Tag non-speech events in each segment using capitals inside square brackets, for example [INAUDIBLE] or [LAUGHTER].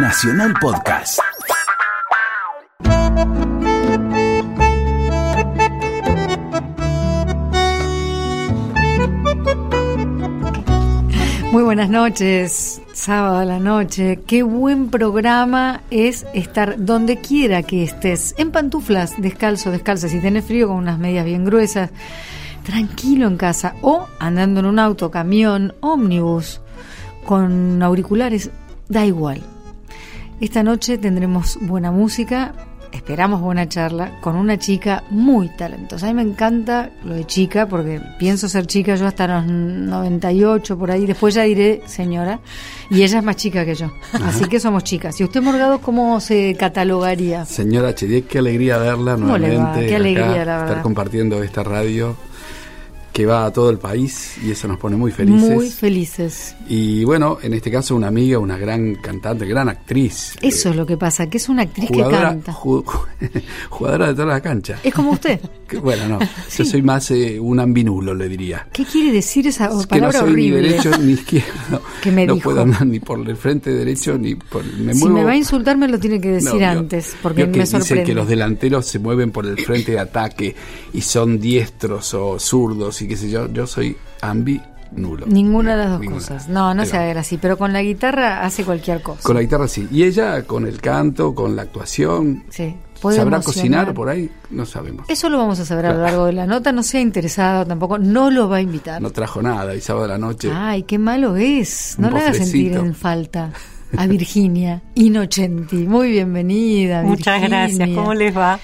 Nacional Podcast. Muy buenas noches, sábado a la noche. Qué buen programa es estar donde quiera que estés, en pantuflas, descalzo, descalza, si tenés frío con unas medias bien gruesas, tranquilo en casa o andando en un auto, camión, ómnibus, con auriculares, da igual. Esta noche tendremos buena música, esperamos buena charla con una chica muy talentosa. A mí me encanta lo de chica porque pienso ser chica yo hasta los 98 por ahí, después ya diré señora y ella es más chica que yo. Así que somos chicas. ¿Y usted Morgado cómo se catalogaría? Señora Chediek, qué alegría verla ¿Cómo le va? nuevamente. Qué alegría, acá, la verdad. Estar compartiendo esta radio que va a todo el país y eso nos pone muy felices. Muy felices. Y bueno, en este caso una amiga, una gran cantante, gran actriz. Eso es lo que pasa, que es una actriz que canta. ju- [LAUGHS] jugadora de toda la cancha. Es como usted. [LAUGHS] Que, bueno, no, [LAUGHS] Sí. yo soy más eh, un ambinulo, le diría. ¿Qué quiere decir esa Es que no palabra soy horrible? ni derecho ni izquierdo. Que me no dijo. puedo andar ni por el frente derecho ni por... Me si muevo- me va a insultar me lo tiene que decir No, antes, porque vio que me dicen sorprende. que los delanteros se mueven por el frente de ataque y son diestros o zurdos y qué sé yo. Yo soy ambi nulo. Ninguna de las dos Ninguna. cosas. No, no Ahí se va. haga así, pero con la guitarra hace cualquier cosa. Con la guitarra sí. Y ella con el canto, con la actuación. Sí. puede ¿Sabrá emocionar. cocinar por ahí? No sabemos. Eso lo vamos a saber a lo largo de la nota. No sea interesado tampoco, no lo va a invitar. No trajo nada y sábado de la noche. Ay, qué malo es. No le haga sentir en falta a Virginia Inocenti. Muy bienvenida. Muchas Virginia. gracias. ¿Cómo les va?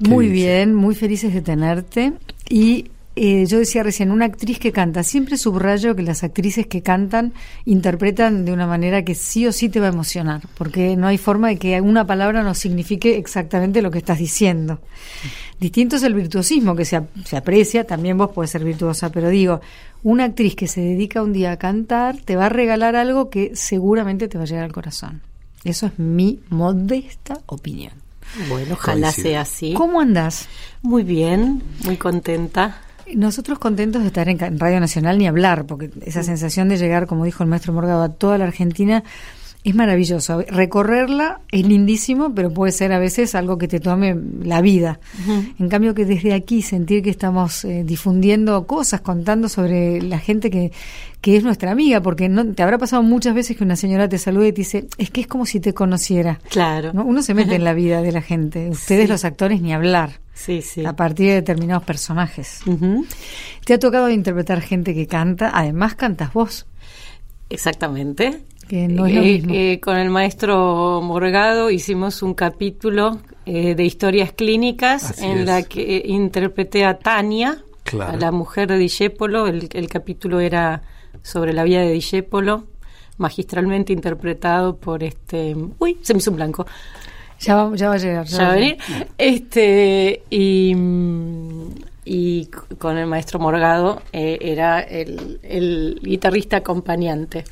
Muy bien, muy felices de tenerte. Y eh, yo decía recién, una actriz que canta. Siempre subrayo que las actrices que cantan interpretan de una manera que sí o sí te va a emocionar, porque no hay forma de que una palabra no signifique exactamente lo que estás diciendo. Distinto es el virtuosismo que se, ap- se aprecia, también vos podés ser virtuosa, pero digo, una actriz que se dedica un día a cantar te va a regalar algo que seguramente te va a llegar al corazón. Eso es mi modesta opinión. Bueno, ojalá Coincido. sea así. ¿Cómo andás? Muy bien, muy contenta. Nosotros contentos de estar en, Radio Nacional ni hablar, porque esa sensación de llegar, como dijo el maestro Morgado, a toda la Argentina es maravilloso. Recorrerla es lindísimo, pero puede ser a veces algo que te tome la vida. En cambio que desde aquí sentir que estamos eh, difundiendo cosas, contando sobre la gente que, que es nuestra amiga, porque no te habrá pasado muchas veces que una señora te salude y te dice, es que es como si te conociera. Claro. ¿no? Uno se mete en la vida de la gente. Ustedes Sí. los actores ni hablar. Sí, sí. A partir de determinados personajes. Te ha tocado interpretar gente que canta, además cantas vos, Exactamente. Que no es lo Eh, mismo. eh, con el maestro Morgado hicimos un capítulo eh, de historias clínicas Así en es. la que interpreté a Tania, Claro. a la mujer de Discépolo. El, el capítulo era sobre la vida de Discépolo, magistralmente interpretado por este. Uy, se me hizo un blanco. ya, va, ya va a llegar. ya va a venir. Este, y, y con el maestro Morgado eh, era el, el guitarrista acompañante.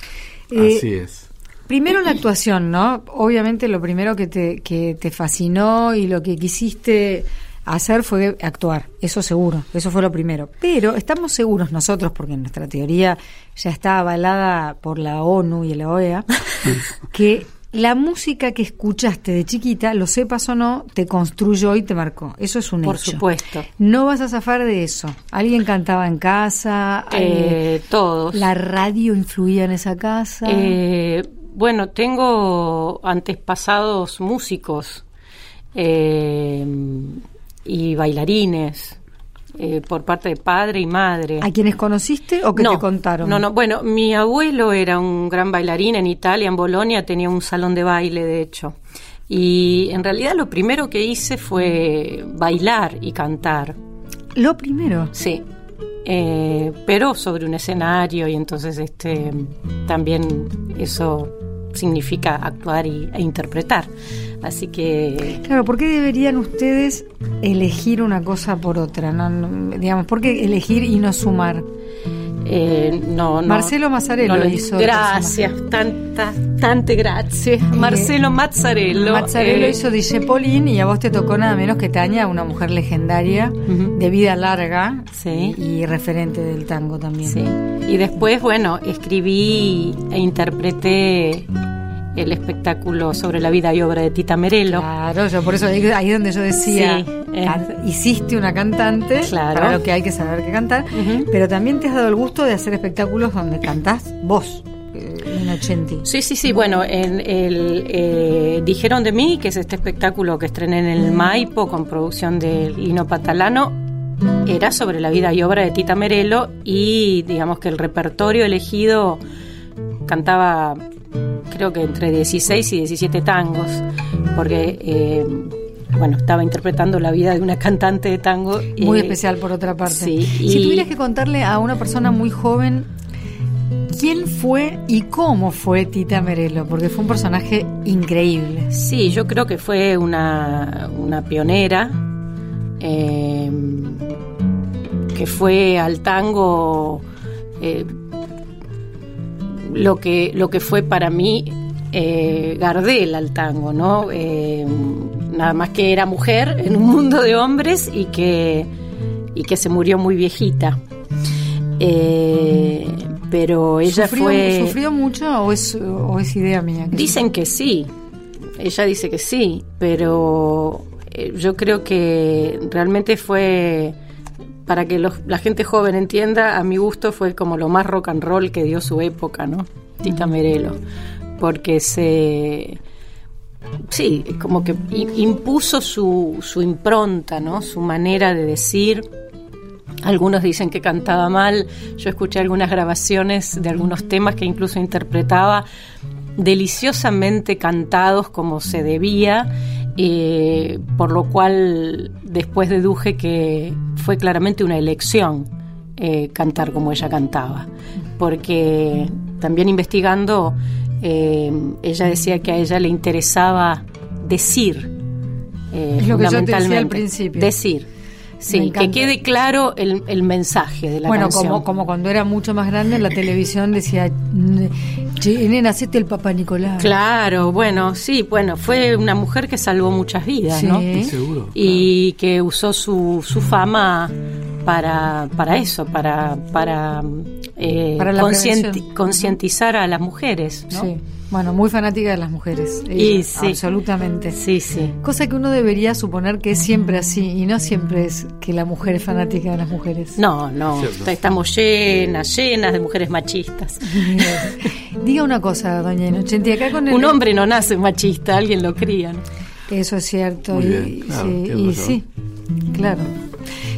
Eh, Así es. Primero la actuación, ¿no? Obviamente lo primero que te, que te fascinó y lo que quisiste hacer fue actuar, eso seguro, eso fue lo primero. Pero estamos seguros nosotros, porque nuestra teoría ya está avalada por la ONU y la OEA, [LAUGHS] que la música que escuchaste de chiquita, lo sepas o no, te construyó y te marcó. Eso es un Por hecho. supuesto. No vas a zafar de eso. Alguien cantaba en casa, Eh, todos. la radio influía en esa casa. Eh, bueno, tengo antepasados músicos eh, y bailarines eh, por parte de padre y madre. ¿A quienes conociste o que no, te contaron? No, no, bueno, mi abuelo era un gran bailarín en Italia, en Bolonia, tenía un salón de baile, de hecho. Y en realidad lo primero que hice fue bailar y cantar, Lo primero. sí. Eh, pero sobre un escenario y entonces este también eso significa actuar y, e interpretar. Así que Claro, ¿por qué deberían ustedes elegir una cosa por otra? No, digamos, ¿por qué elegir y no sumar? Eh, no, no. Marcelo Mazzarello no lo- hizo Gracias, tanta, tante gracias. Marcelo Mazzarello. Mazzarello eh, hizo Polín y a vos te tocó nada menos que Tania, una mujer legendaria, de vida larga Sí. y, y referente del tango también. Sí. Y después, bueno, escribí e interpreté el espectáculo sobre la vida y obra de Tita Merelo. Claro, yo por eso ahí, ahí donde yo decía, Sí, eh. hiciste una cantante, Claro. para lo que hay que saber que cantar, pero también te has dado el gusto de hacer espectáculos donde cantás vos, eh, en Ochenti. Sí, sí, sí. Bueno, en el, eh, dijeron de mí que es este espectáculo que estrené en el Maipo con producción de Lino Patalano. Era sobre la vida y obra de Tita Merelo y digamos que el repertorio elegido cantaba creo que entre 16 y 17 tangos porque eh, bueno estaba interpretando la vida de una cantante de tango Muy eh, especial por otra parte. sí, Si y- tuvieras que contarle a una persona muy joven quién fue y cómo fue Tita Merelo, porque fue un personaje increíble. Sí, yo creo que fue una, una pionera eh, que fue al tango eh, lo que lo que fue para mí eh, Gardel al tango, ¿no? Eh, nada más que era mujer en un mundo de hombres y que y que se murió muy viejita. Eh, pero ella ¿Sufrió, fue ¿Sufrió mucho o es, o es idea mía? que Dicen que sí, ella dice que sí, pero eh, yo creo que realmente fue, para que los- la gente joven entienda, a mi gusto fue como lo más rock and roll que dio su época, ¿no? Tita Merelo, porque se... Sí, como que impuso su, su impronta, ¿no? Su manera de decir, algunos dicen que cantaba mal. Yo escuché algunas grabaciones de algunos temas que incluso interpretaba deliciosamente cantados como se debía, eh, por lo cual después deduje que fue claramente una elección eh, cantar como ella cantaba, porque también investigando, eh, ella decía que a ella le interesaba decir. eh, Es lo que yo te decía al principio. Decir. Sí, que quede claro el, el mensaje de la bueno, canción. como, como cuando era mucho más grande la televisión decía, che, nena, hacete el papá Nicolás. Claro, bueno, sí, bueno, fue una mujer que salvó muchas vidas, Sí. ¿no? ¿Eh? Seguro. Y que usó su, su fama para, para eso, para, para, eh, Para concientizar a las mujeres, ¿no? Sí. Bueno, muy fanática de las mujeres. Y sí. Absolutamente. Sí, sí. Cosa que uno debería suponer que es siempre así y no siempre es que la mujer es fanática de las mujeres. No, no, Cierto. estamos llenas, llenas de mujeres machistas. [LAUGHS] Diga una cosa, doña Inocenti, acá con el... Un hombre no nace machista, alguien lo cría, ¿no? Eso es cierto. Muy y, claro, y sí, claro.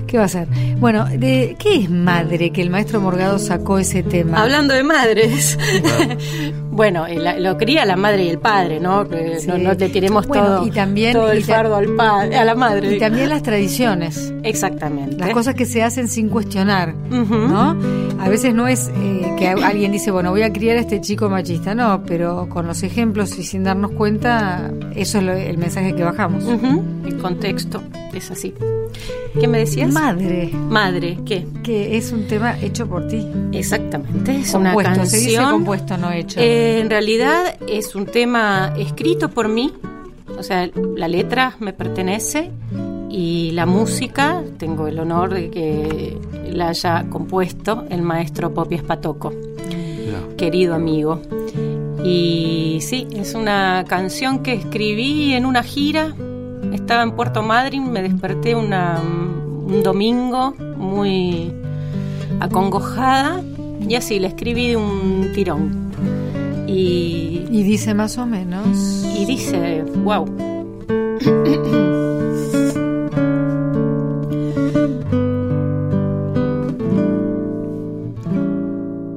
¿Qué va a ser? Bueno, de, ¿qué es madre que el maestro Morgado sacó ese tema? Hablando de madres. [LAUGHS] bueno, la- lo cría la madre y el padre, ¿no? Sí. No, no le tiremos Bueno, todo, y también- todo el y fardo al padre, a la madre. y también las tradiciones. Exactamente. Las cosas que se hacen sin cuestionar. ¿no? A veces no es eh, que alguien dice, bueno, voy a criar a este chico machista, no, pero con los ejemplos y sin darnos cuenta, eso es lo- el mensaje que bajamos. El contexto es así. ¿Qué me decías? Madre, Madre, ¿qué? que es un tema hecho por ti. Exactamente, es una Compuesto, canción. se dice compuesto, no hecho. Eh, en realidad es un tema escrito por mí, o sea, la letra me pertenece y la música, tengo el honor de que la haya compuesto el maestro Popi Espatoco, Mirá. querido amigo. Y sí, es una canción que escribí en una gira. Estaba en Puerto Madryn, me desperté una- un domingo muy acongojada y así la escribí de un tirón. Y, Y dice más o menos. y dice, wow.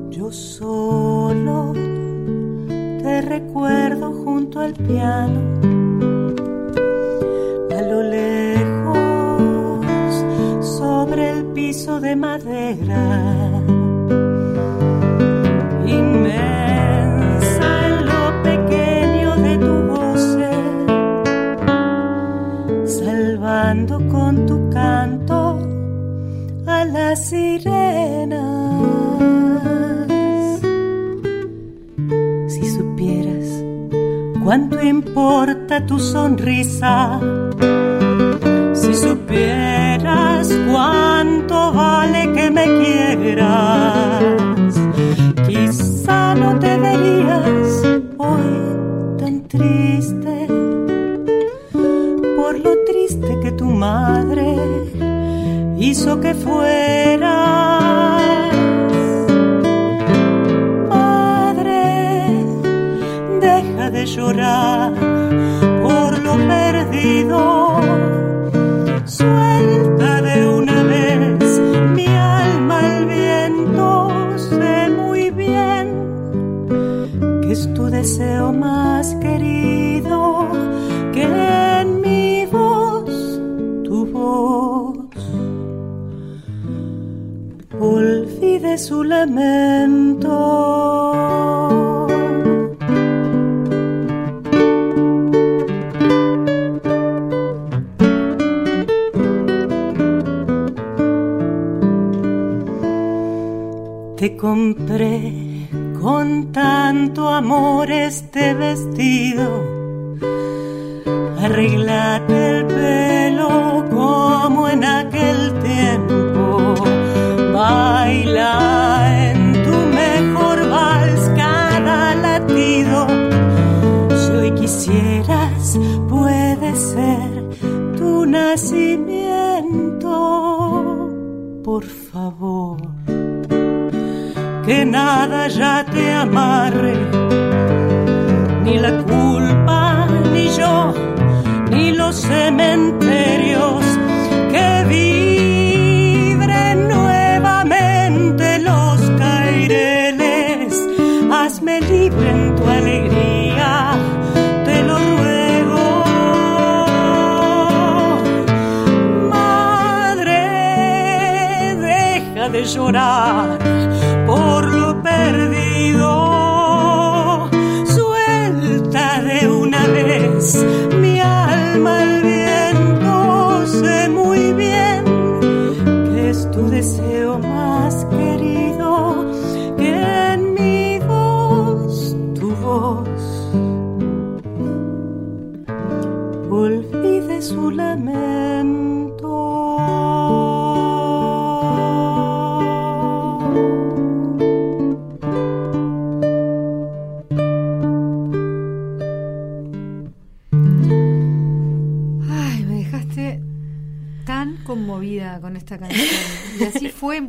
Yo solo te recuerdo junto al piano, a lo lejos, sobre el piso de madera, cuánto importa tu sonrisa, si supieras cuánto vale que me quieras, quizá no te verías hoy triste por lo triste que tu madre hizo que fueras. Llorar por lo perdido.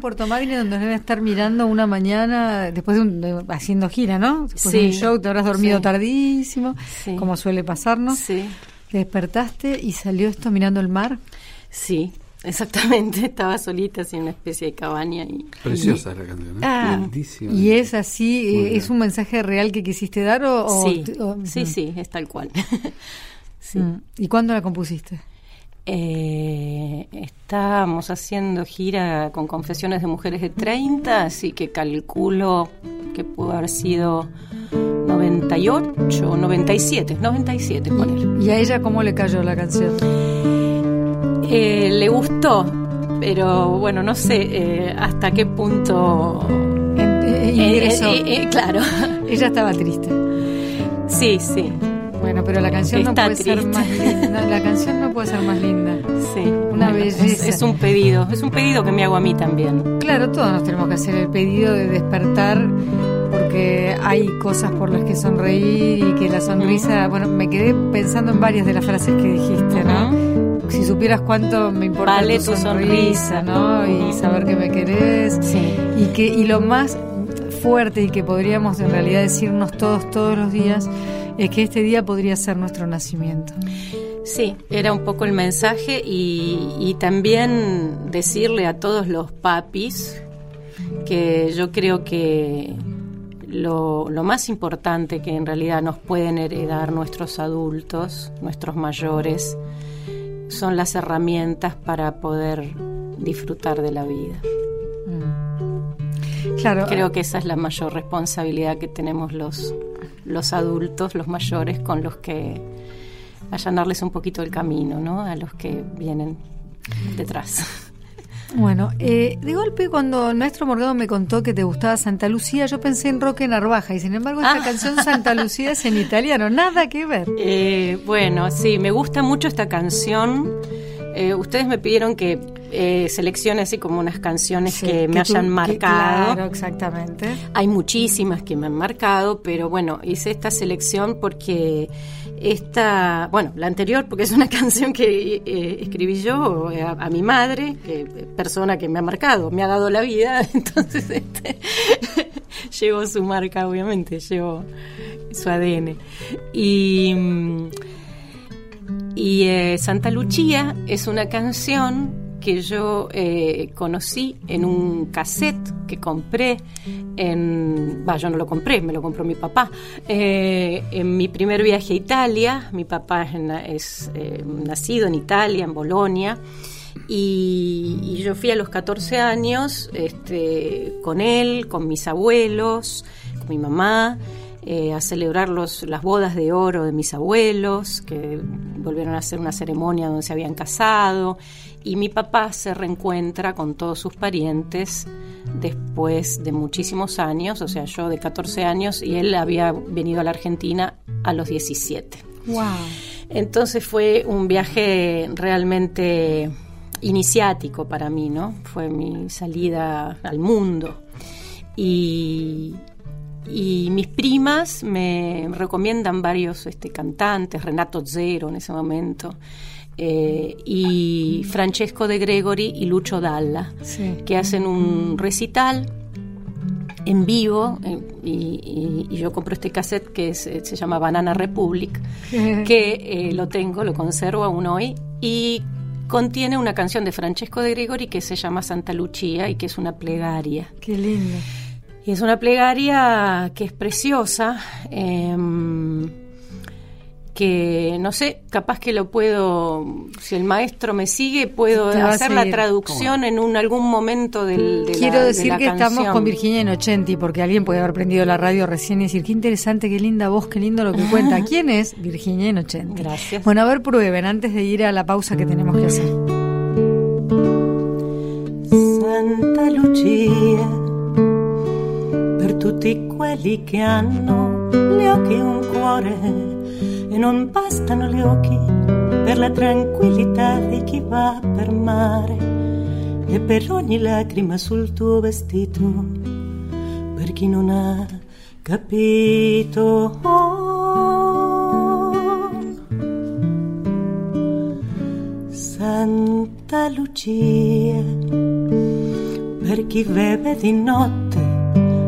Puerto Madryn, donde deben estar mirando una mañana, después de, un, de- haciendo gira, ¿no? Después de un Sí, show, te habrás dormido sí. tardísimo, Sí. como suele pasarnos. Sí, Te despertaste y salió esto mirando el mar. sí, exactamente. [LAUGHS] Estaba solita así en una especie de cabaña y Preciosa la canción, ¿eh? Ah, Lindísima. y es así, Muy eh, bien. es un mensaje real que quisiste dar o... o- sí, o- sí, sí, es tal cual. [LAUGHS] sí. mm. ¿Y cuándo la compusiste? Eh, estábamos haciendo gira con confesiones de mujeres de 30, así que calculo que pudo haber sido 98 o 97, 97 poner. ¿Y a ella cómo le cayó la canción? Eh, le gustó, pero bueno, no sé eh, hasta qué punto... Ingresó. eh, eh, claro, [LAUGHS] Ella estaba triste. sí, sí, Bueno, pero la canción no puede ser más linda. La canción no puede ser más linda. sí. Una Bueno, belleza. Es, un pedido, es un pedido que me hago a mí también. Claro, todos nos tenemos que hacer el pedido de despertar porque hay cosas por las que sonreír y que la sonrisa, bueno, me quedé pensando en varias de las frases que dijiste, ¿no? Si supieras cuánto me importa Vale tu tu sonrisa, sonrisa. ¿no? Y saber que me querés Sí. y que y lo más fuerte y que podríamos en realidad decirnos todos todos los días es que este día podría ser nuestro nacimiento. Sí, era un poco el mensaje y, y también decirle a todos los papis que yo creo que lo, lo más importante que en realidad nos pueden heredar nuestros adultos, nuestros mayores, son las herramientas para poder disfrutar de la vida. Claro, Creo que esa es la mayor responsabilidad que tenemos los, los adultos, los mayores, con los que allanarles un poquito el camino, ¿no? A los que vienen detrás. Bueno, eh, de golpe cuando el maestro Morgado me contó que te gustaba Santa Lucía, yo pensé en Roque Narvaja y sin embargo esta Ah. canción Santa Lucía es en italiano, nada que ver. Eh, bueno, sí, me gusta mucho esta canción. Eh, ustedes me pidieron que eh, seleccione así como unas canciones que me hayan marcado. claro, exactamente. Hay muchísimas que me han marcado, pero bueno, hice esta selección porque esta, bueno, la anterior, porque es una [LAUGHS] canción que eh, escribí yo a, mi madre, que, persona que me ha marcado, me ha dado la vida, [LAUGHS] entonces este, [LAUGHS] llevo su marca, obviamente, llevo su ADN. Y, y eh, Santa Lucía es una canción que yo eh, conocí en un cassette que compré en... Yo no lo compré, me lo compró mi papá. Eh, en mi primer viaje a Italia, mi papá es, eh, nacido en Italia, en Bolonia, y, yo fui a los 14 años este, con él, con mis abuelos, con mi mamá. a celebrar los, las bodas de oro de mis abuelos, que volvieron a hacer una ceremonia donde se habían casado, y mi papá se reencuentra con todos sus parientes después de muchísimos años, o sea, yo de 14 años y él había venido a la Argentina a los 17. Wow. Entonces fue un viaje realmente iniciático para mí, ¿no? Fue mi salida al mundo. Y, y mis primas me recomiendan varios este, cantantes, Renato Zero en ese momento, eh, y Francesco de Gregory y Lucho Dalla, que hacen un recital en vivo eh, y, yo compro este cassette que se llama Banana Republic, [LAUGHS] que eh, lo tengo, lo conservo aún hoy y contiene una canción de Francesco de Gregory que se llama Santa Lucia y que es una plegaria. Qué lindo. Y es una plegaria que es preciosa. Em, que no sé, capaz que lo puedo, si el maestro me sigue, puedo hacer la traducción en un algún momento del de Quiero decir que estamos con Virginia en 80 porque alguien puede haber prendido la radio recién y decir, qué interesante, qué linda voz, qué lindo lo que cuenta. [LAUGHS] ¿Quién es? Virginia en 80. Gracias. Bueno, a ver, prueben antes de ir a la pausa que tenemos que hacer. Santa Lucia, per tutti quelli che hanno gli occhi un cuore e non bastano gli occhi per la tranquillità di chi va per mare e per ogni lacrima sul tuo vestito, per chi non ha capito. Oh, Santa Lucia, per chi beve di notte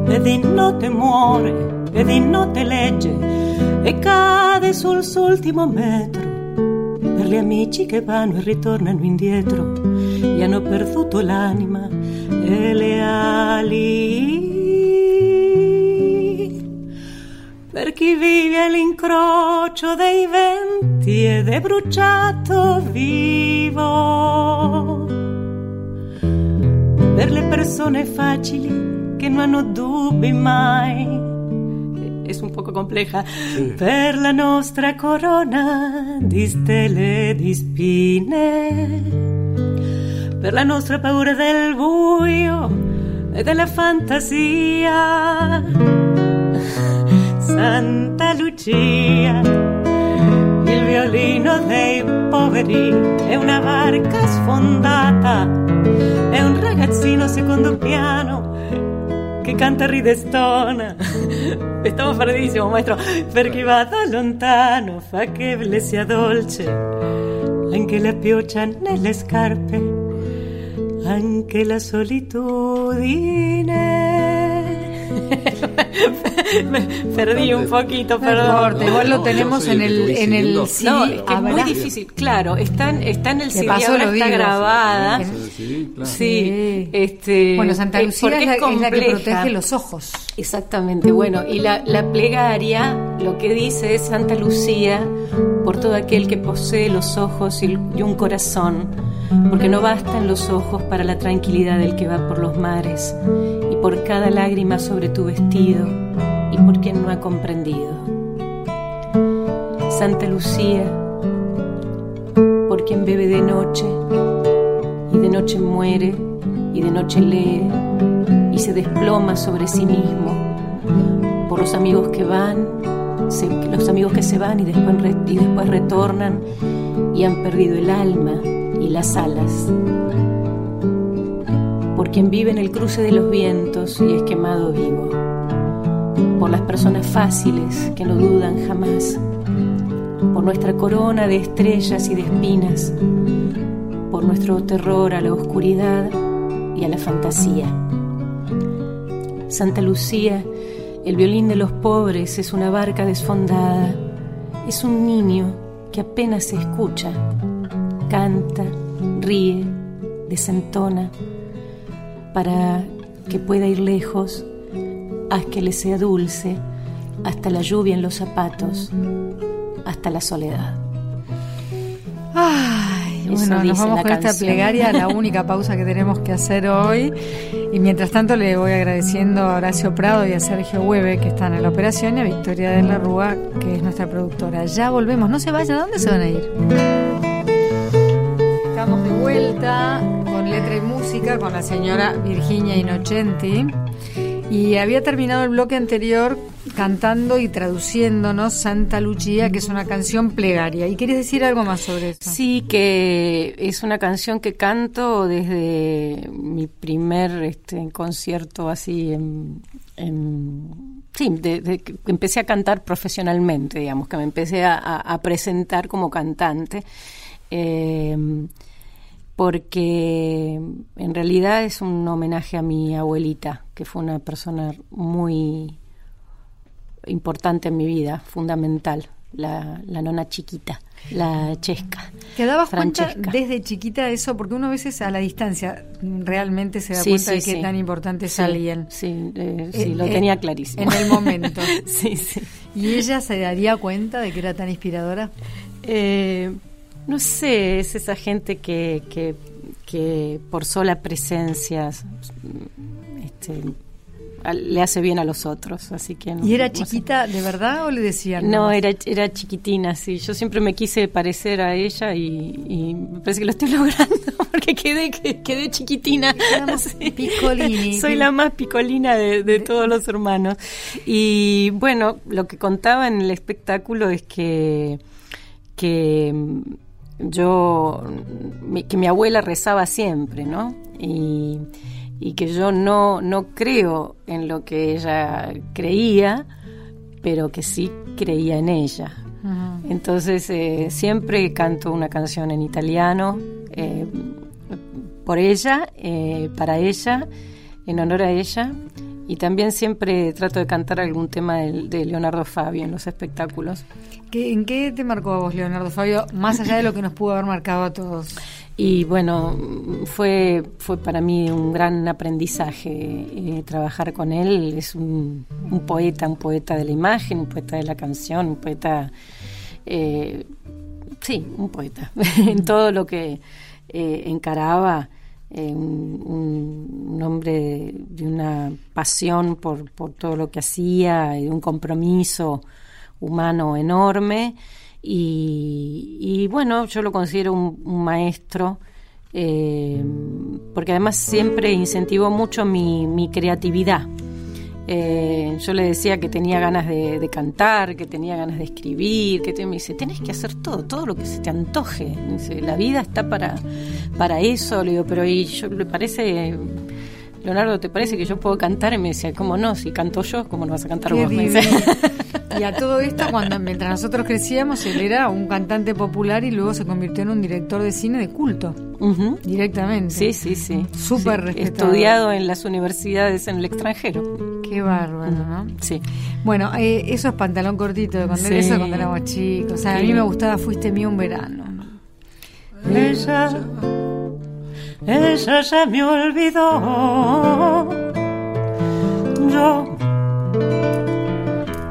e di notte muore e di notte legge e cade sul suo ultimo metro per gli amici che vanno e ritornano indietro e hanno perduto l'anima e le ali. Per chi vive all'incrocio dei venti ed è bruciato vivo. Per le persone facili che non hanno dubbi mai es un poco compleja. Sí. Per la nostra corona di stelle di spine, per la nostra paura del buio e della fantasia. Santa Lucia, il violino dei poveri è una barca sfondata, è un ragazzino secondo piano che canta e ride stona. [LAUGHS] Estamos perdidísimos, maestro. Perché vada lontano, fa che le sia dolce. Anche la pioggia nelle scarpe, anche la solitudine. Me perdí un poquito, perdón. igual lo tenemos en el, en el No, es que es muy difícil. Claro, está en, está en el CD, ahora está grabada. Sí, este. Bueno, Santa Lucía es, la, que protege los ojos. Exactamente, bueno, y la, la plegaria lo que dice es Santa Lucía por todo aquel que posee los ojos y un corazón, porque no bastan los ojos para la tranquilidad del que va por los mares, por cada lágrima sobre tu vestido y por quien no ha comprendido. Santa Lucía, por quien bebe de noche y de noche muere y de noche lee y se desploma sobre sí mismo, por los amigos que van, los amigos que se van y después, y después retornan y han perdido el alma y las alas. Por quien vive en el cruce de los vientos y es quemado vivo, por las personas fáciles que no dudan jamás, por nuestra corona de estrellas y de espinas, por nuestro terror a la oscuridad y a la fantasía. Santa Lucía, el violín de los pobres es una barca desfondada, es un niño que apenas se escucha, canta, ríe, desentona, para que pueda ir lejos, haz que le sea dulce, hasta la lluvia en los zapatos, hasta la soledad. Ay, bueno, nos vamos con esta plegaria, la [LAUGHS] única pausa que tenemos que hacer hoy. Y mientras tanto le voy agradeciendo a Horacio Prado y a Sergio Hueve que están en la operación y a Victoria de la Rúa que es nuestra productora. Ya volvemos, no se vayan, ¿a dónde se van a ir? Estamos de vuelta letra y música con la señora Virginia Inocenti. Y había terminado el bloque anterior cantando y traduciéndonos Santa Lucía, que es una canción plegaria. ¿Y quieres decir algo más sobre eso? Sí, que es una canción que canto desde mi primer este, concierto así en... sí, de, que empecé a cantar profesionalmente, digamos, que me empecé a, presentar como cantante. Eh, porque en realidad es un homenaje a mi abuelita, que fue una persona muy importante en mi vida, fundamental, la, nona chiquita, la chesca. ¿Te dabas cuenta desde chiquita eso? Porque uno a veces a la distancia realmente se da cuenta de qué tan importante es alguien. Sí, eh, sí lo eh, tenía clarísimo. En el momento. [LAUGHS] sí, sí. ¿Y ella se daría cuenta de que era tan inspiradora? Eh, no sé, es esa gente que, que, que por sola presencia este, le hace bien a los otros, así que ¿Y era chiquita de verdad o le decían? No, era, era chiquitina, sí. Yo siempre me quise parecer a ella y, me parece que lo estoy [LAUGHS] logrando porque quedé, quedé chiquitina. [LAUGHS] Picolini. Soy la más picolina de, de todos los hermanos. Y bueno, lo que contaba en el espectáculo es que que yo, que mi abuela rezaba siempre, ¿no? Y, que yo no, no creo en lo que ella creía, pero que sí creía en ella. Entonces eh, siempre canto una canción en italiano eh, por ella, eh, para ella, en honor a ella. Y también siempre trato de cantar algún tema de Leonardo Fabio en los espectáculos. ¿En qué te marcó a vos, Leonardo Fabio, más allá de lo que nos pudo haber marcado a todos? Y bueno, fue, fue para mí un gran aprendizaje eh, trabajar con él. Es un, poeta, un poeta de la imagen, un poeta de la canción, un poeta... Eh, sí, un poeta. [LAUGHS] en todo lo que eh, encaraba, un, un, hombre de, una pasión por, por todo lo que hacía, y un compromiso humano enorme y, bueno, yo lo considero un, maestro eh, porque además siempre incentivó mucho mi, creatividad. Eh, yo le decía que tenía ganas de, cantar, que tenía ganas de escribir, que me dice, tenés que hacer todo, todo lo que se te antoje. la vida está para, para eso. Le digo, pero y yo le parece Leonardo, ¿te parece que yo puedo cantar? Y me decía, ¿cómo no? Si canto yo, ¿cómo no vas a cantar vos? y a todo esto, cuando mientras nosotros crecíamos, él era un cantante popular y luego se convirtió en un director de cine de culto. Directamente. Sí, sí, sí. Súper Estudiado en las universidades en el extranjero. Qué bárbaro, ¿no? Sí. Bueno, eh, eso es pantalón cortito de cuando, eso cuando éramos chicos. O sea, a mí me gustaba Fuiste mío un verano. Esa esa se me olvidó. Yo,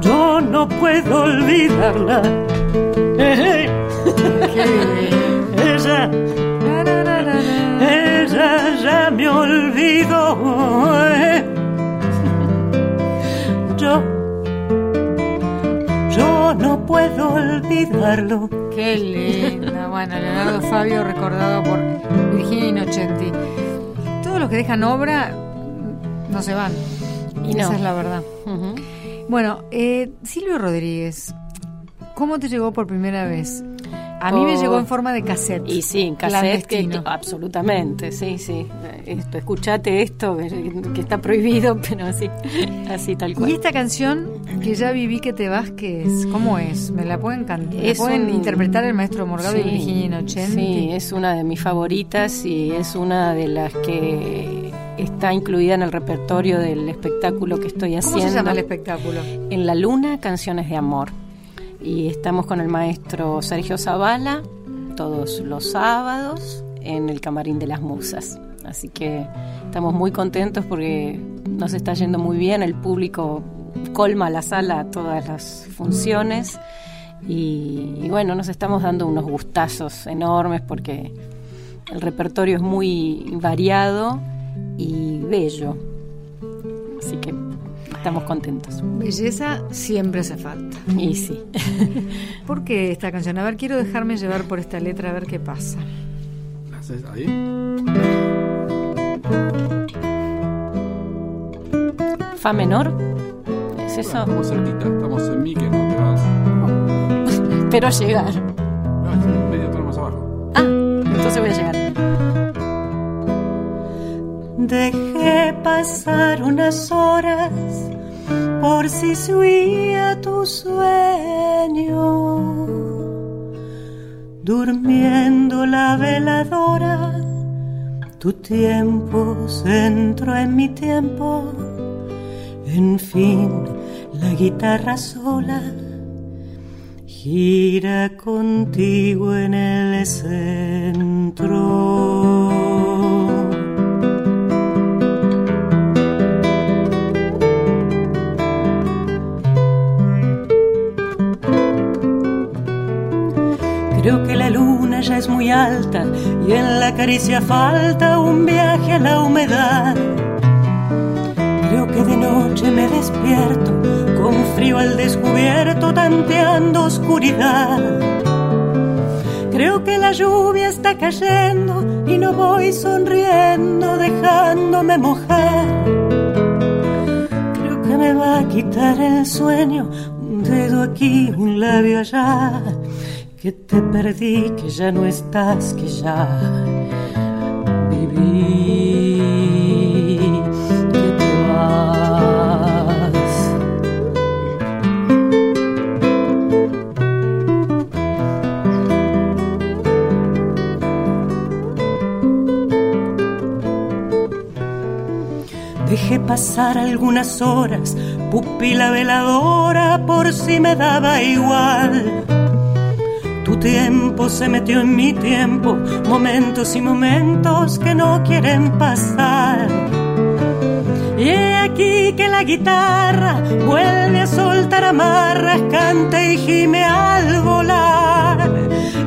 yo no puedo olvidarla. esa, esa ya me olvidó. Yo, yo no puedo olvidarlo. Qué linda. Bueno, Leonardo Fabio recordado por Virginia Inocenti. Todos los que dejan obra no se van. Y Esa es la verdad. Bueno, eh, Silvio Rodríguez, ¿cómo te llegó por primera vez? A mí me llegó en forma de cassette. Y sí, en cassette, que, que- absolutamente, sí, sí. Esto, escuchate esto, que está prohibido, [LAUGHS] pero sí, así tal cual. Y esta canción, que ya viví que te vas, ¿qué es? ¿Cómo es? ¿Me la pueden cantar? ¿La pueden un- interpretar el maestro Morgado y Sí, Virginia Inocenti? Sí, es una de mis favoritas y es una de las que está incluida en el repertorio del espectáculo que estoy ¿Cómo haciendo. se llama el espectáculo? En la Luna, Canciones de Amor. Y estamos con el maestro Sergio Zavala todos los sábados en el Camarín de las Musas. Así que estamos muy contentos porque nos está yendo muy bien, el público colma la sala todas las funciones y, y bueno, nos estamos dando unos gustazos enormes porque el repertorio es muy variado y bello. Así que estamos contentos. Belleza siempre hace falta. Y sí. [LAUGHS] ¿Por qué esta canción? A ver, quiero dejarme llevar por esta letra a ver qué pasa. ¿La haces ahí? Fa menor. ¿Es eso? Estamos cerquita, estamos en mi que no te vas. Espero llegar. No, es medio tono más abajo. Ah, entonces voy a llegar. Dejé pasar unas horas por si se huía tu sueño. Durmiendo la veladora, tu tiempo se entró en mi tiempo. En fin, la guitarra sola gira contigo en el centro. Es muy alta y en la caricia falta un viaje a la humedad. Creo que de noche me despierto con frío al descubierto tanteando oscuridad. Creo que la lluvia está cayendo y no voy sonriendo dejándome mojar. Creo que me va a quitar el sueño, un dedo aquí, un labio allá. Que te perdí, que ya no estás, que ya viví, que te vas. Dejé pasar algunas horas, pupila veladora, por si me daba igual. Tu tiempo se metió en mi tiempo, momentos y momentos que no quieren pasar. Y he aquí que la guitarra vuelve a soltar amarras, canta y gime al volar.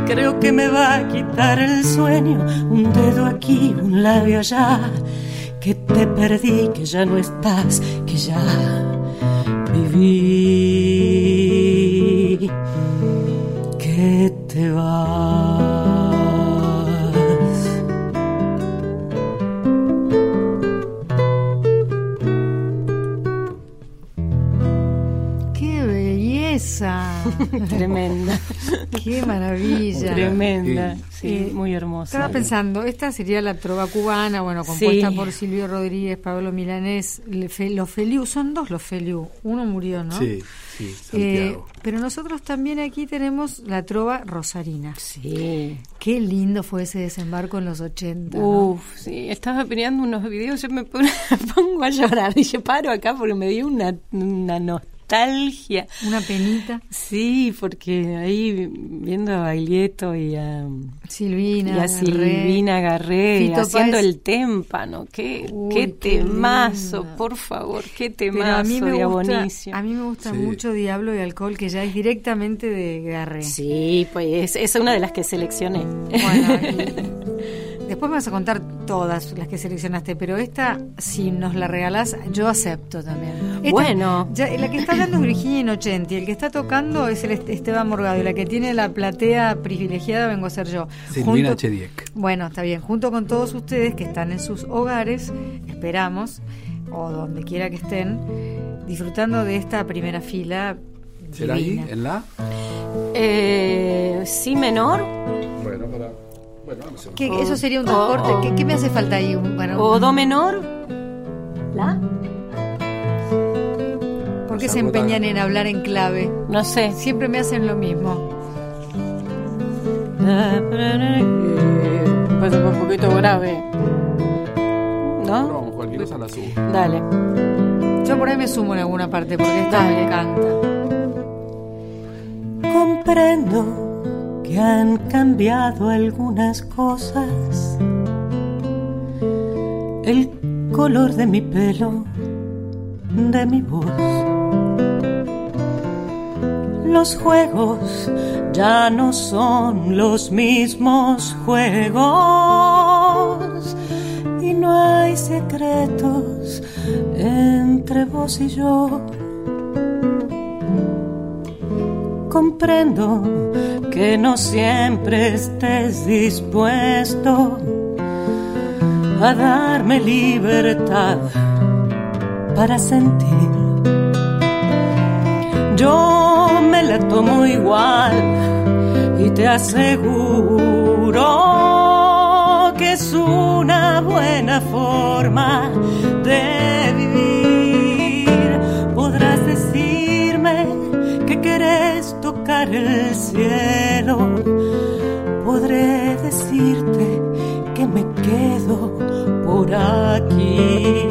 Creo que me va a quitar el sueño, un dedo aquí, un labio allá. Que te perdí, que ya no estás, que ya viví [LAUGHS] Tremenda. ¡Qué maravilla! Tremenda. Sí. Sí, Eh, muy hermosa. Estaba pensando, esta sería la trova cubana, bueno, compuesta Sí. por Silvio Rodríguez, Pablo Milanés, Le- Fe- los Feliu, son dos los Feliu, uno murió, ¿no? Sí, sí, Eh, Santiago. pero nosotros también aquí tenemos la trova rosarina. Sí. Qué lindo fue ese desembarco en los 80. ¿no? Uf, sí. Estaba mirando unos videos, yo me pon- [LAUGHS] pongo a llorar. Dije, paro acá porque me dio una, una nostalgia. Una penita. Sí, porque ahí viendo a Baglietto y a, Silvina. y a Garré. Silvina Garré haciendo Páez. el témpano. Qué, Uy, qué temazo, por favor, qué Pero temazo a mí me gusta, a mí me gusta Sí. mucho Diablo y Alcohol, que ya es directamente de Garré. Sí, pues es, es una de las que seleccioné. Bueno, [LAUGHS] y después me vas a contar todas las que seleccionaste, pero esta, si nos la regalás, yo acepto también. Esta- Bueno. ya- la que está hablando es Virginia Inocenti, el que está tocando es el Est- Esteban Morgado, y la que tiene la platea privilegiada vengo a ser yo. Silvina Junto- Chediek. Bueno, está bien, junto con todos ustedes que están en sus hogares, esperamos, o donde quiera que estén, disfrutando de esta primera fila. ¿Será ahí, en la? Eh, si menor Bueno, para. Bueno, no sé. ¿Qué- O- eso sería un transporte. ¿Qué, qué me hace falta ahí? Bueno, o do menor. ¿La? ¿Por qué se empeñan en hablar en clave? No sé. Siempre me hacen lo mismo. Pues es un poquito grave. No, ¿No? vamos, cualquier cosa la subo. Dale. Yo por ahí me sumo en alguna parte porque esta me encanta. Comprendo que han cambiado algunas cosas. El color de mi pelo, de mi voz. Los juegos ya no son los mismos juegos. Y no hay secretos entre vos y yo. Comprendo que no siempre estés dispuesto a darme libertad para sentir. Yo me la tomo igual y te aseguro que es una buena forma de el cielo. Podré decirte que me quedo por aquí.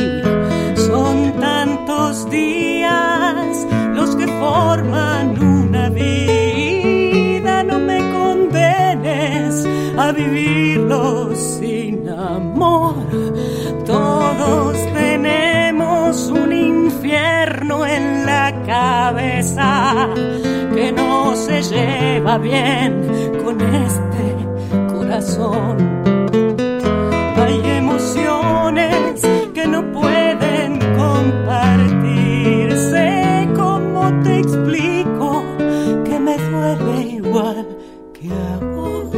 Son tantos días los que forman una vida. No me condenes a vivirlo sin amor. Todos tenemos un infierno en la cabeza lleva bien con este corazón. Hay emociones que no pueden compartir. Sé cómo te explico que me duele igual que a vos.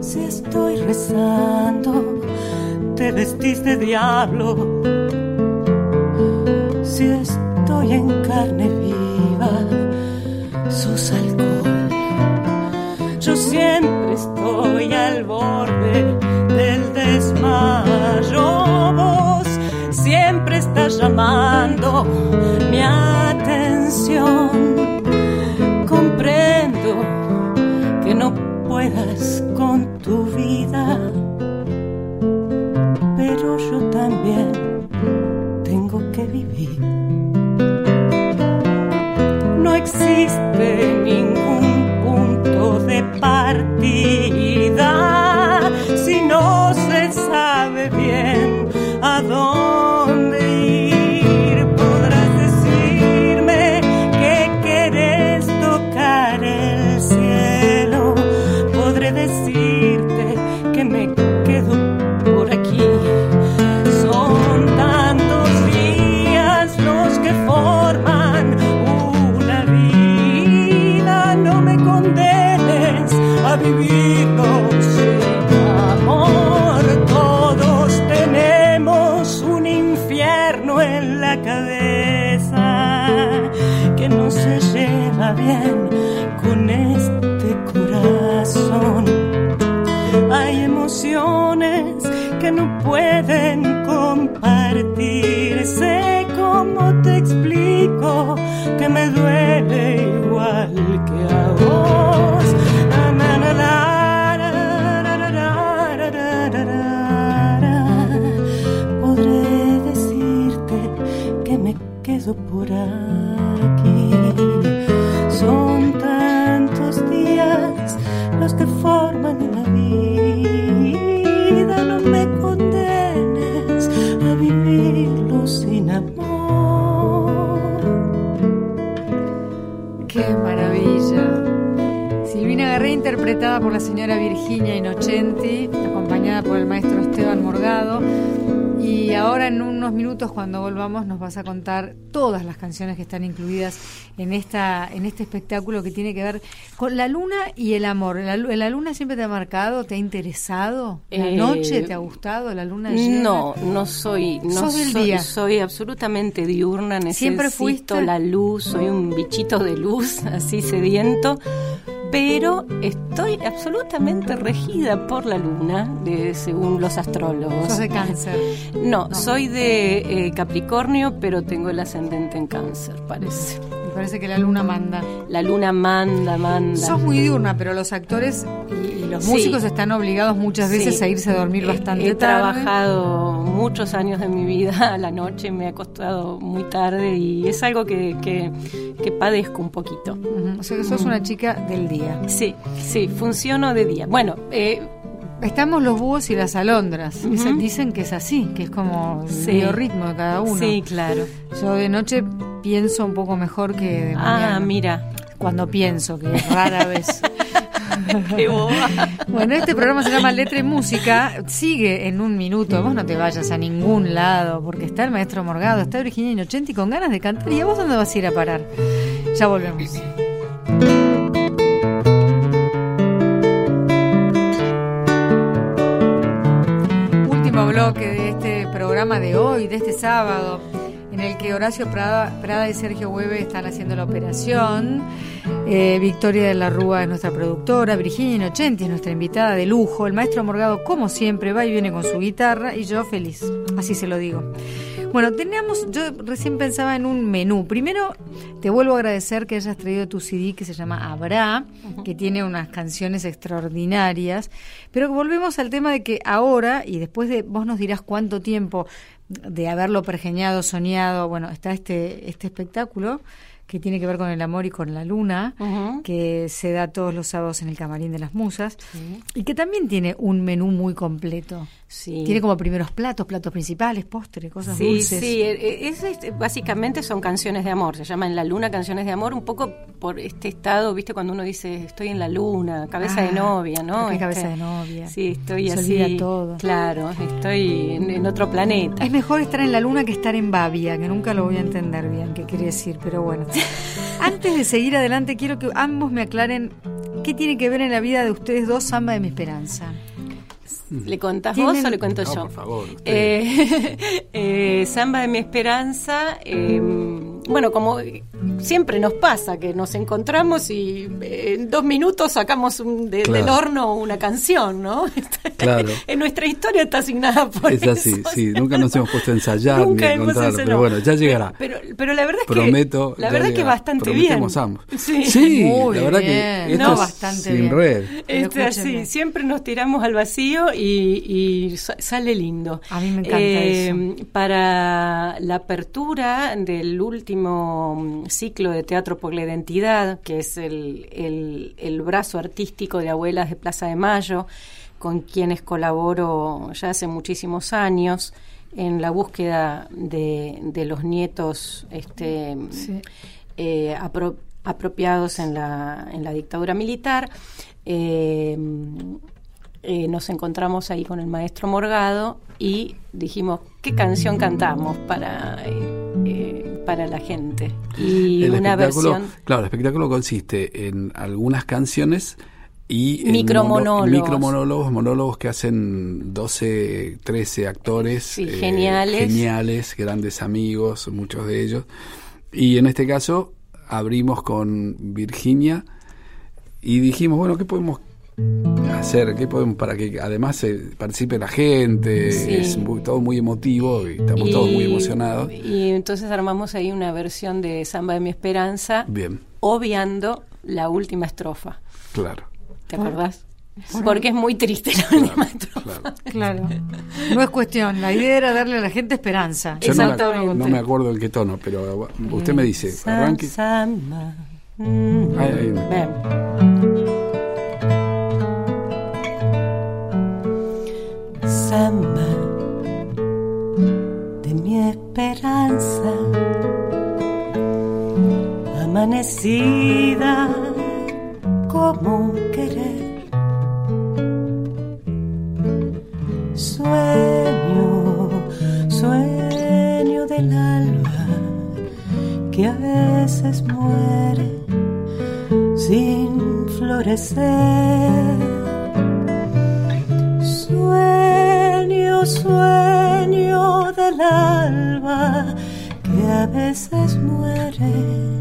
Si estoy rezando, te vestís de diablo. Si estoy en carne siempre estoy al borde del desmayo. Vos siempre estás llamando mi atención. Por la señora Virginia Inocenti, acompañada por el maestro Esteban Morgado. Y ahora en unos minutos cuando volvamos nos vas a contar todas las canciones que están incluidas en esta en este espectáculo que tiene que ver con la luna y el amor. ¿La, la luna siempre te ha marcado? ¿Te ha interesado? ¿La Eh, noche te ha gustado? ¿La luna llena? No, no soy, no Sos del soy, día. soy absolutamente diurna, necesito ¿Siempre fuiste? la luz, soy un bichito de luz, [LAUGHS] así sediento, pero estoy absolutamente regida por la luna, de, según los astrólogos. Sos de cáncer. No, soy de eh, Capricornio, pero tengo el ascendente en cáncer, parece. Parece que la luna manda. La luna manda, manda. Sos muy diurna, pero los actores y, y los Sí. músicos están obligados muchas veces Sí. a irse a dormir He- bastante He, tarde. trabajado muchos años de mi vida a la noche, me he acostado muy tarde y es algo que, que, que padezco un poquito. O sea que sos una chica del día. Sí, sí, funciono de día. Bueno, eh, Estamos los búhos y las alondras. Ujú. Dicen- Dicen que es así, que es como el Sí. biorritmo de cada uno. sí, claro. Yo de noche pienso un poco mejor que de mañana. Ah, mira, Cuando pienso, que es rara vez. [LAUGHS] qué boba. Bueno, este programa se llama Letra y Música. Sigue en un minuto. Vos no te vayas a ningún lado, porque está el maestro Morgado, está Virginia Inocenti con ganas de cantar. ¿Y a vos dónde vas a ir a parar? Ya volvemos. Bloque de este programa de hoy, de este sábado, en el que Horacio Prada, Prada y Sergio Hueve están haciendo la operación. Eh, Victoria de la Rúa es nuestra productora, Virginia Inocenti es nuestra invitada de lujo, el maestro Morgado, como siempre, va y viene con su guitarra y yo feliz, así se lo digo. Bueno, teníamos, yo recién pensaba en un menú. Primero, te vuelvo a agradecer que hayas traído tu CD que se llama Habrá, que tiene unas canciones extraordinarias. Pero volvemos al tema de que ahora, y después de, vos nos dirás cuánto tiempo de haberlo pergeñado, soñado, bueno, está este, este espectáculo que tiene que ver con el amor y con la luna, que se da todos los sábados en el Camarín de las Musas, y que también tiene un menú muy completo. Sí. Tiene como primeros platos, platos principales, postres, cosas Sí, dulces. sí, eh, es, es- básicamente son canciones de amor, se llaman La Luna canciones de amor, un poco por este estado, viste, cuando uno dice estoy en la luna, cabeza Ah, de novia, ¿no? Este, cabeza de novia. Sí, estoy Se así. olvida todo. Claro, estoy en, en otro planeta. Es mejor estar en la luna que estar en Babia, que nunca lo voy a entender bien qué quiere decir, pero bueno. [LAUGHS] [LAUGHS] Antes de seguir adelante, quiero que ambos me aclaren qué tiene que ver en la vida de ustedes dos Samba de mi Esperanza. ¿Le contás Tienen- vos o le cuento No, yo? por favor. Eh, [LAUGHS] eh, Samba de mi esperanza, eh, bueno, como siempre nos pasa, que nos encontramos y eh, en dos minutos sacamos un- de- Claro. del horno una canción, ¿no? [LAUGHS] Claro. en nuestra historia está asignada por Es así, eso. sí, nunca nos hemos puesto a ensayar ni Nunca a hemos encontrar, ensayado. pero bueno, ya llegará. Pero, pero la verdad es que Prometo. la ya verdad es que bastante bien. Prometemos ambos. [LAUGHS] Sí. Sí, Muy la verdad bien. que esto No, es bastante sin bien. red. Este, así, siempre nos tiramos al vacío y, y sa- sale lindo. A mí me encanta Eh, Para la apertura del último mm, ciclo de Teatro por la Identidad, que es el, el- el brazo artístico de Abuelas de Plaza de Mayo, con quienes colaboro ya hace muchísimos años en la búsqueda de, de los nietos este, Sí. eh, apro- apropiados en la, en la dictadura militar. Eh, eh, nos encontramos ahí con el maestro Morgado y dijimos, ¿qué canción cantamos para, eh, eh, para la gente? Y El una versión... claro, el espectáculo consiste en algunas canciones y Micromonólogos. micromonólogos, monólogos que hacen 12, 13 actores Sí, geniales. geniales, grandes amigos, muchos de ellos. Y en este caso abrimos con Virginia y dijimos, bueno, ¿qué podemos hacer? ¿Qué podemos para que además eh, participe la gente? Sí. Es muy- todo muy emotivo y estamos todos muy emocionados. Y entonces armamos ahí una versión de Samba de mi Esperanza, Bien, obviando la última estrofa. claro. ¿Te acordás? Porque es muy triste la última estrofa. claro. Claro. No es cuestión, la idea era darle a la gente esperanza. Yo no me, Exactamente. no me acuerdo en qué tono, pero usted me dice, arranque. Samba. Mm. Ahí, ahí. de mi esperanza, amanecida como un querer. Sueño, sueño del alba que a veces muere sin florecer sueño del alba que a veces muere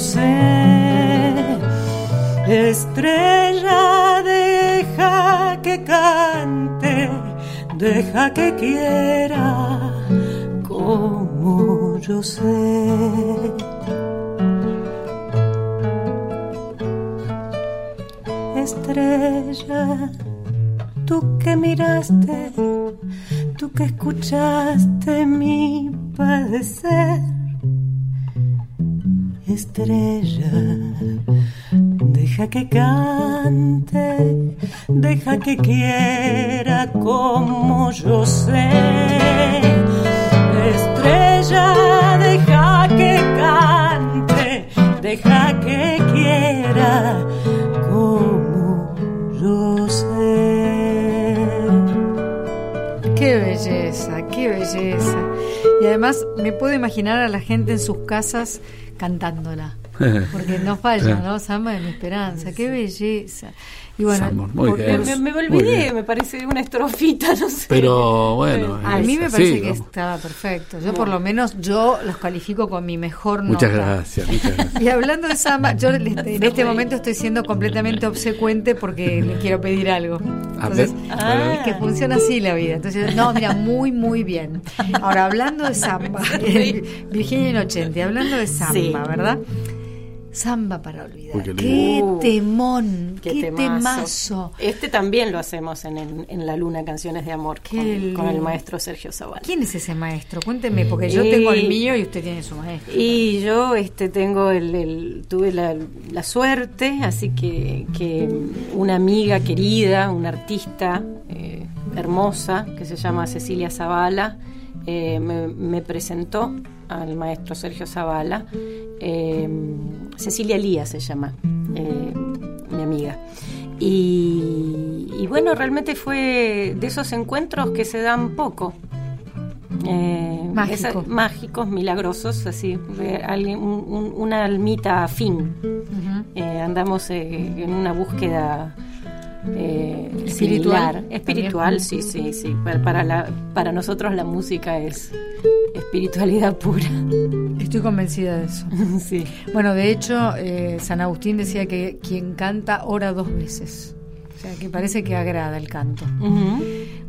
sé. Estrella, deja que cante, deja que quiera como yo sé. Estrella, tú que miraste, tú que escuchaste mi padecer. Estrella, deja que cante, deja que quiera como yo sé. Estrella, deja que cante, deja que quiera como yo sé. Qué belleza, qué belleza. Y además me puedo imaginar a la gente en sus casas cantándola. [LAUGHS] Porque no falla, ¿no? Samba de mi esperanza, qué belleza. Y bueno, Somos muy porque- bien. Me, me Muy olvidé, bien. me parece una estrofita, [LAUGHS] no sé. Pero bueno, a mí me parece que vamos. estaba perfecto. Yo por lo menos yo los califico con mi mejor nota. Muchas gracias, muchas [LAUGHS] gracias. Y hablando de samba, yo en [LAUGHS] este momento estoy siendo completamente obsecuente porque le quiero pedir algo. Entonces, a ver. es que funciona así la vida. Entonces, no, mira, muy, muy bien. Ahora, hablando de samba, Virginia Inocente, hablando de samba, Sí. ¿verdad? Samba para olvidar. Uy, qué qué. Uh, temón, qué, temazo. temazo. Este también lo hacemos en, en, en La Luna, Canciones de Amor, Qué con, con el maestro Sergio Zavala. ¿Quién es ese maestro? Cuénteme, porque yo tengo el mío y usted tiene su maestro. Y yo este tengo el, el- tuve la, la suerte, así que, que una amiga querida, una artista eh, hermosa que se llama Cecilia Zavala, eh, me, me presentó al maestro Sergio Zavala. Eh, Cecilia Lía se llama, eh, mi amiga. Y, y bueno, realmente fue de esos encuentros que se dan poco. Eh, Mágico. esa- mágicos, milagrosos, así, alguien- un- un- una almita afín. Eh, andamos en una búsqueda eh, Espiritual, similar. espiritual, sí, sí, sí. Para, para, la, para nosotros la música es espiritualidad pura. Estoy convencida de eso. [LAUGHS] sí. Bueno, de hecho, eh, San Agustín decía que quien canta ora dos veces. O sea, que parece que agrada el canto.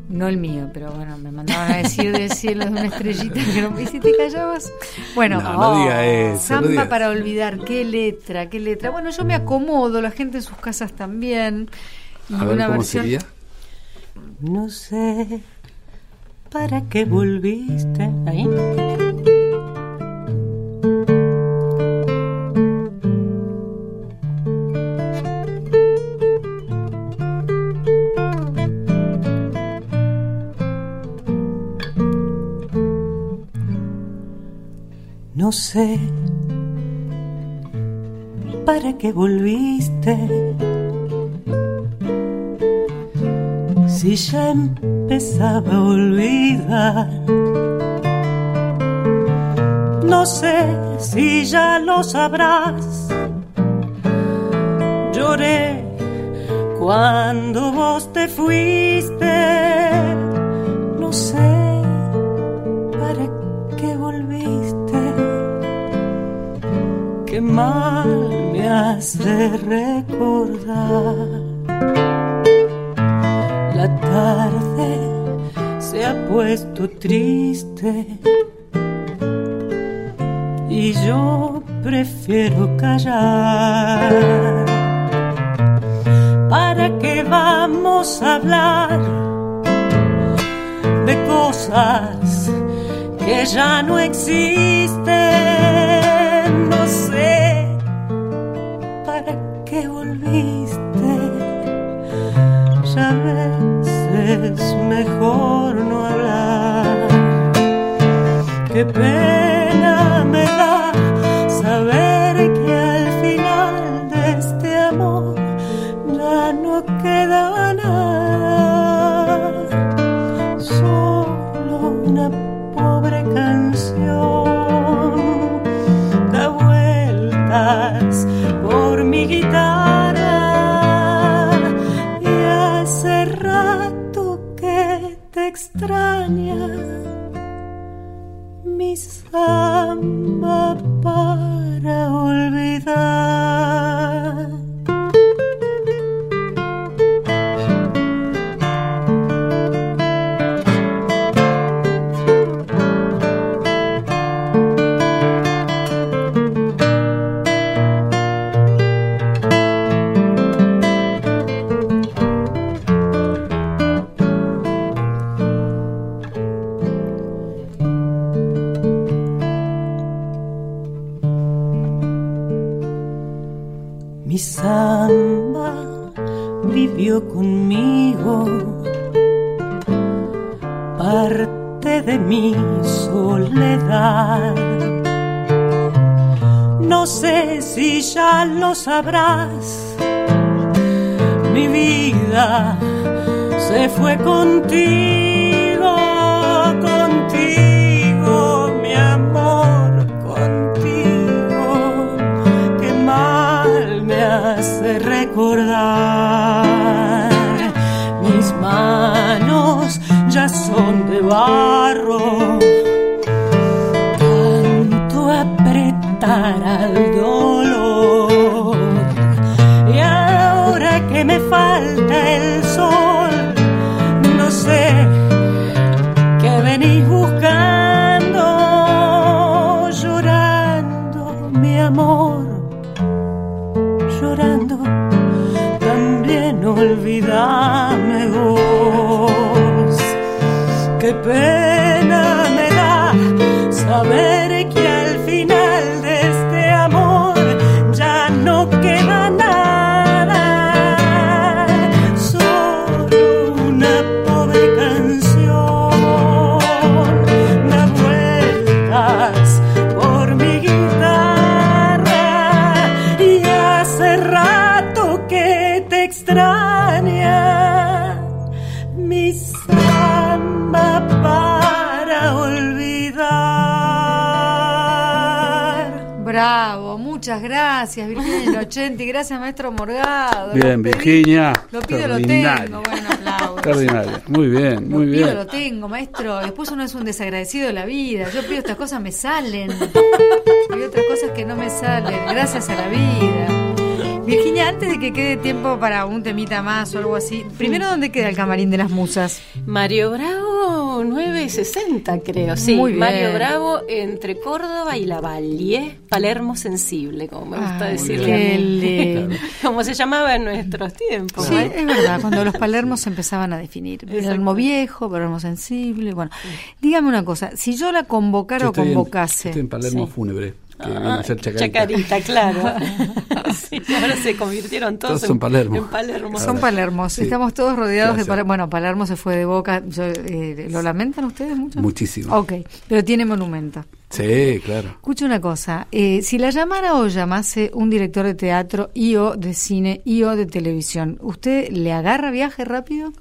No el mío, pero bueno, me mandaban a decir del cielo de una estrellita que no. ¿Y si te callabas? Bueno, No, no diga eso, no Samba diga para olvidar, qué letra, qué letra. Bueno, yo me acomodo, la gente en sus casas también. Y A ver una cómo versión. sería. No sé para qué volviste. Ahí. No sé para qué volviste. Si ya empezaba a olvidar. No sé si ya lo sabrás. Lloré cuando vos te fuiste. Mal me hace recordar. La tarde se ha puesto triste y yo prefiero callar. ¿Para qué vamos a hablar de cosas que ya no existen? Es mejor no hablar. Qué pena sabrás, mi vida se fue contigo, contigo, mi amor, contigo. Que mal me hace recordar. Mis manos ya son de barro, saber muchas gracias Virginia Inochenti, gracias maestro Morgado. Bien, Lo pedí, Virginia. Lo pido, lo tengo, bueno, aplausos. Extraordinaria. Muy bien, muy lo pido, bien. lo tengo, maestro. Después uno es un desagradecido de la vida. Yo pido estas cosas, me salen. Hay otras cosas que no me salen, gracias a la vida. Virginia, antes de que quede tiempo para un temita más o algo así, primero, ¿dónde queda el camarín de las musas? Mario Bravo 960, creo. Sí, Muy bien. Mario Bravo entre Córdoba y La Valle, Palermo Sensible, como me gusta Ay, decirle. a mí. [LAUGHS] como se llamaba en nuestros tiempos. Sí, ¿no? es verdad, cuando los palermos se empezaban a definir. [LAUGHS] Palermo viejo, Palermo sensible. Bueno, dígame una cosa, si yo la convocara Yo o en- convocase. estoy en Palermo Sí. Fúnebre, que a chacarita. chacarita, claro. [LAUGHS] Sí, ahora se convirtieron todos, Todos son en, Palermo. en Palermo. Son Palermos, Sí. estamos todos rodeados ¿Qué de? Palermo. Bueno, Palermo se fue de boca. Yo, eh, ¿Lo lamentan ustedes mucho? Muchísimo. Ok, pero tiene monumento. Sí, claro. Escucha una cosa, eh, si la llamara o llamase un director de teatro y o de cine y o de televisión, ¿usted le agarra viaje rápido?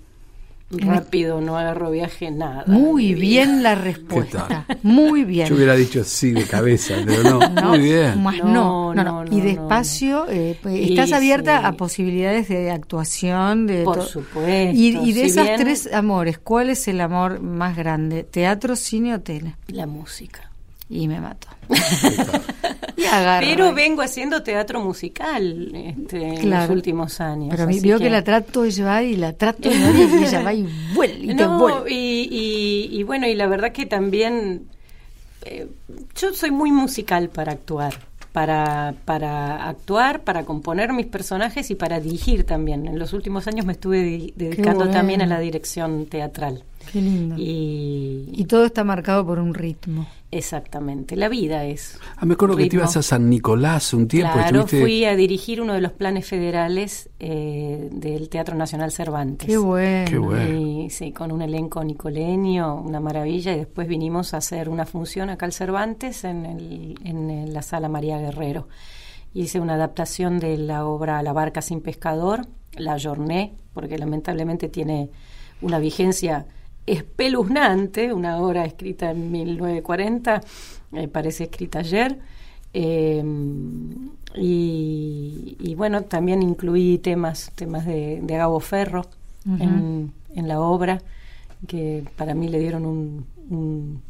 Rápido, no agarro viaje, nada. Muy bien la respuesta, muy bien. Yo hubiera dicho sí de cabeza, pero no. [LAUGHS] No, Muy bien. más no, No, no, no. no, Y despacio, eh, Y estás abierta sí. a posibilidades de actuación, de Por to- supuesto, Y, y de si esas bien- tres amores, ¿cuál es el amor más grande? ¿Teatro, cine o tele? La música. Y me mató. [LAUGHS] y Pero vengo haciendo teatro musical este, en los últimos años. Pero veo que... la trato de llevar y la trato de llevar y ella va y vuelve y no, Y, y, bueno, y la verdad que también eh, yo soy muy musical para actuar. Para, para actuar, para componer mis personajes y para dirigir también. En los últimos años me estuve dedicando también a la dirección teatral. Qué lindo. Y, y todo está marcado por un ritmo. Exactamente, la vida es. Ah, me acuerdo que te ibas a San Nicolás un tiempo. Claro, fui a dirigir uno de los planes federales eh, del Teatro Nacional Cervantes. Qué bueno. Qué bueno. sí, con un elenco nicoleño, una maravilla, y después vinimos a hacer una función acá al Cervantes en, el, en la Sala María Guerrero. Hice una adaptación de la obra La barca sin pescador, la jorné, porque lamentablemente tiene una vigencia espeluznante, una obra escrita en 1940, me parece escrita ayer. Em, y, bueno, también incluí temas, temas de, de Gabo Ferro en, en, la obra, que para mí le dieron un,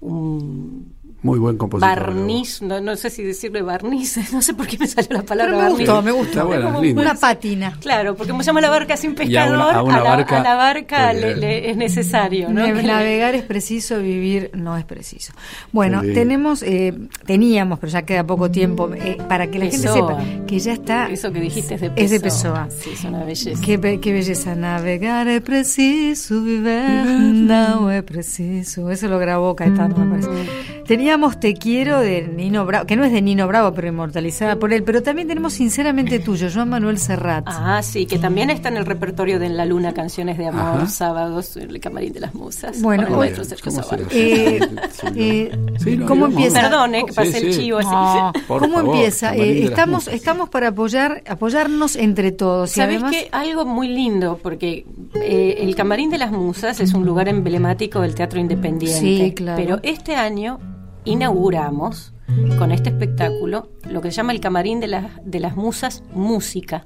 un muy buen compositor. Barniz, no, no, sé si decirle barniz, [LAUGHS] no sé por qué me salió la palabra me barniz. Gustó, me gustó, Una pátina. Claro, porque como se llama la barca sin pescador, a, la, barca, le, es necesario. ¿no? Navegar es preciso, vivir no es preciso. Bueno, tenemos, eh, teníamos, pero ya queda poco tiempo, eh, para que la gente sepa que ya está. Eso que dijiste es de Pessoa. Es de Pessoa. Sí, es una belleza. Qué, qué belleza. Navegar es preciso, vivir no es preciso. Eso lo grabó Caetano, me parece. Teníamos Te Quiero de Nino Bravo, que no es de Nino Bravo, pero inmortalizada por él. Pero también tenemos Sinceramente Tuyo, Joan Manuel Serrat. Ah, sí, que también está en el repertorio de En la Luna, Canciones de Amor, sábados, en el Camarín de las Musas. Bueno, hoy, eh, eh, ¿Cómo empieza? Perdón, eh, que pase el chivo así. ¿Cómo empieza? Eh, estamos, estamos para apoyar, apoyarnos entre todos. ¿Sabes qué? Algo muy lindo, porque eh, el Camarín de las Musas es un lugar emblemático del teatro independiente. Sí, claro. Pero este año inauguramos con este espectáculo lo que se llama el camarín de, las de las musas música.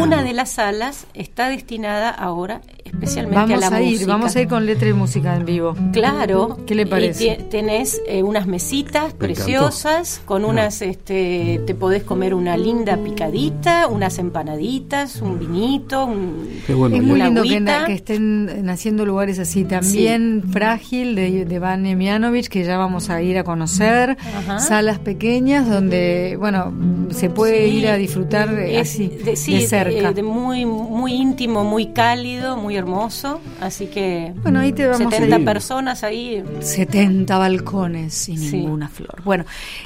Una de las salas está destinada ahora especialmente vamos a la ir, Vamos a ir con letra y música en vivo. Claro. ¿Qué le parece? tenés eh, unas mesitas preciosas con unas, este, te podés comer una linda picadita, unas empanaditas, un vinito, un, es muy lindo que, estén naciendo lugares así. También Frágil de, de Van Emianovich, que ya vamos a ir a conocer. Salas pequeñas donde bueno, se puede ir a disfrutar así, de, cerca. De, muy, muy íntimo, muy cálido, muy hermoso. Así que bueno, ahí te vamos 70 personas ahí. 70 balcones y ninguna flor. Bueno,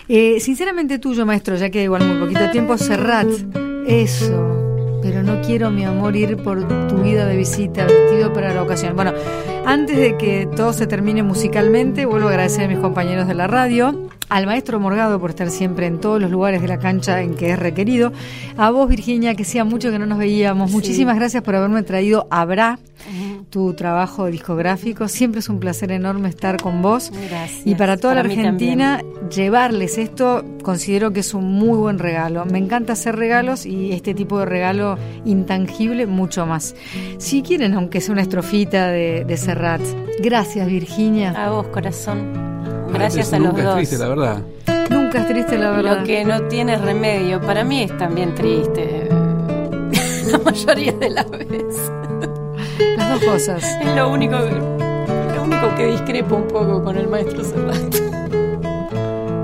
eh, sinceramente tuyo, maestro, ya que igual muy poquito tiempo, Serrat, eso pero no quiero, mi amor, ir por tu vida de visita vestido para la ocasión. Bueno, antes de que todo se termine musicalmente, vuelvo a agradecer a mis compañeros de la radio, al maestro Morgado por estar siempre en todos los lugares de la cancha en que es requerido, a vos, Virginia, que sea mucho que no nos veíamos. Muchísimas gracias por haberme traído a Bra tu trabajo discográfico. Siempre es un placer enorme estar con vos. Gracias. Y para toda la Argentina, llevarles esto considero que es un muy buen regalo. Me encanta hacer regalos y este tipo de regalo intangible mucho más. Si quieren, aunque sea una estrofita de, de Serrat. Gracias, Virginia. A vos, corazón. Gracias a los nunca dos. Es triste, la verdad. Nunca es triste, la verdad. Lo que no tiene remedio, para mí es también triste. [LAUGHS] la mayoría de las veces. Las dos cosas. Es lo único, lo único que discrepo un poco con el maestro Serrat.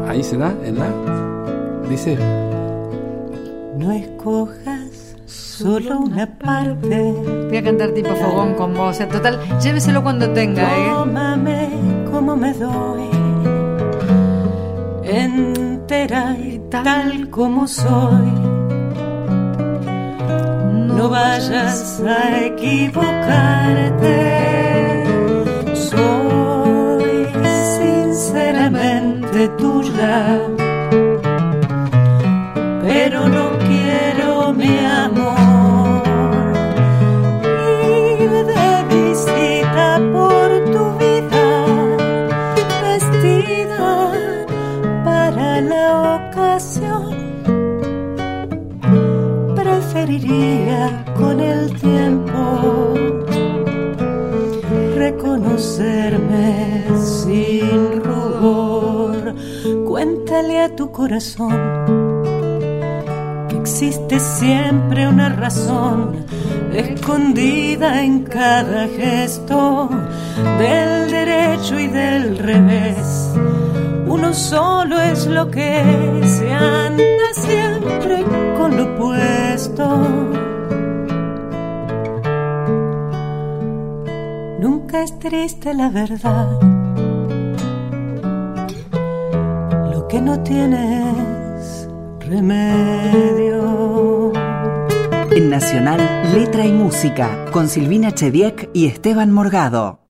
Ahí se da, en la. Dice. No escojas solo una parte. Voy a cantar tipo fogón con vos. En total, lléveselo cuando tenga, ¿eh? Tómame como me doy. Entera y tal como soy no vayas a equivocarte. Soy sinceramente tuya, preferiría con el tiempo reconocerme sin rubor. Cuéntale a tu corazón que existe siempre una razón escondida en cada gesto del derecho y del revés. Uno solo es lo que se anda siempre con lo Nunca es triste la verdad. Lo que no tiene es remedio. En Nacional, Letra y Música, con Silvina Chediek y Esteban Morgado.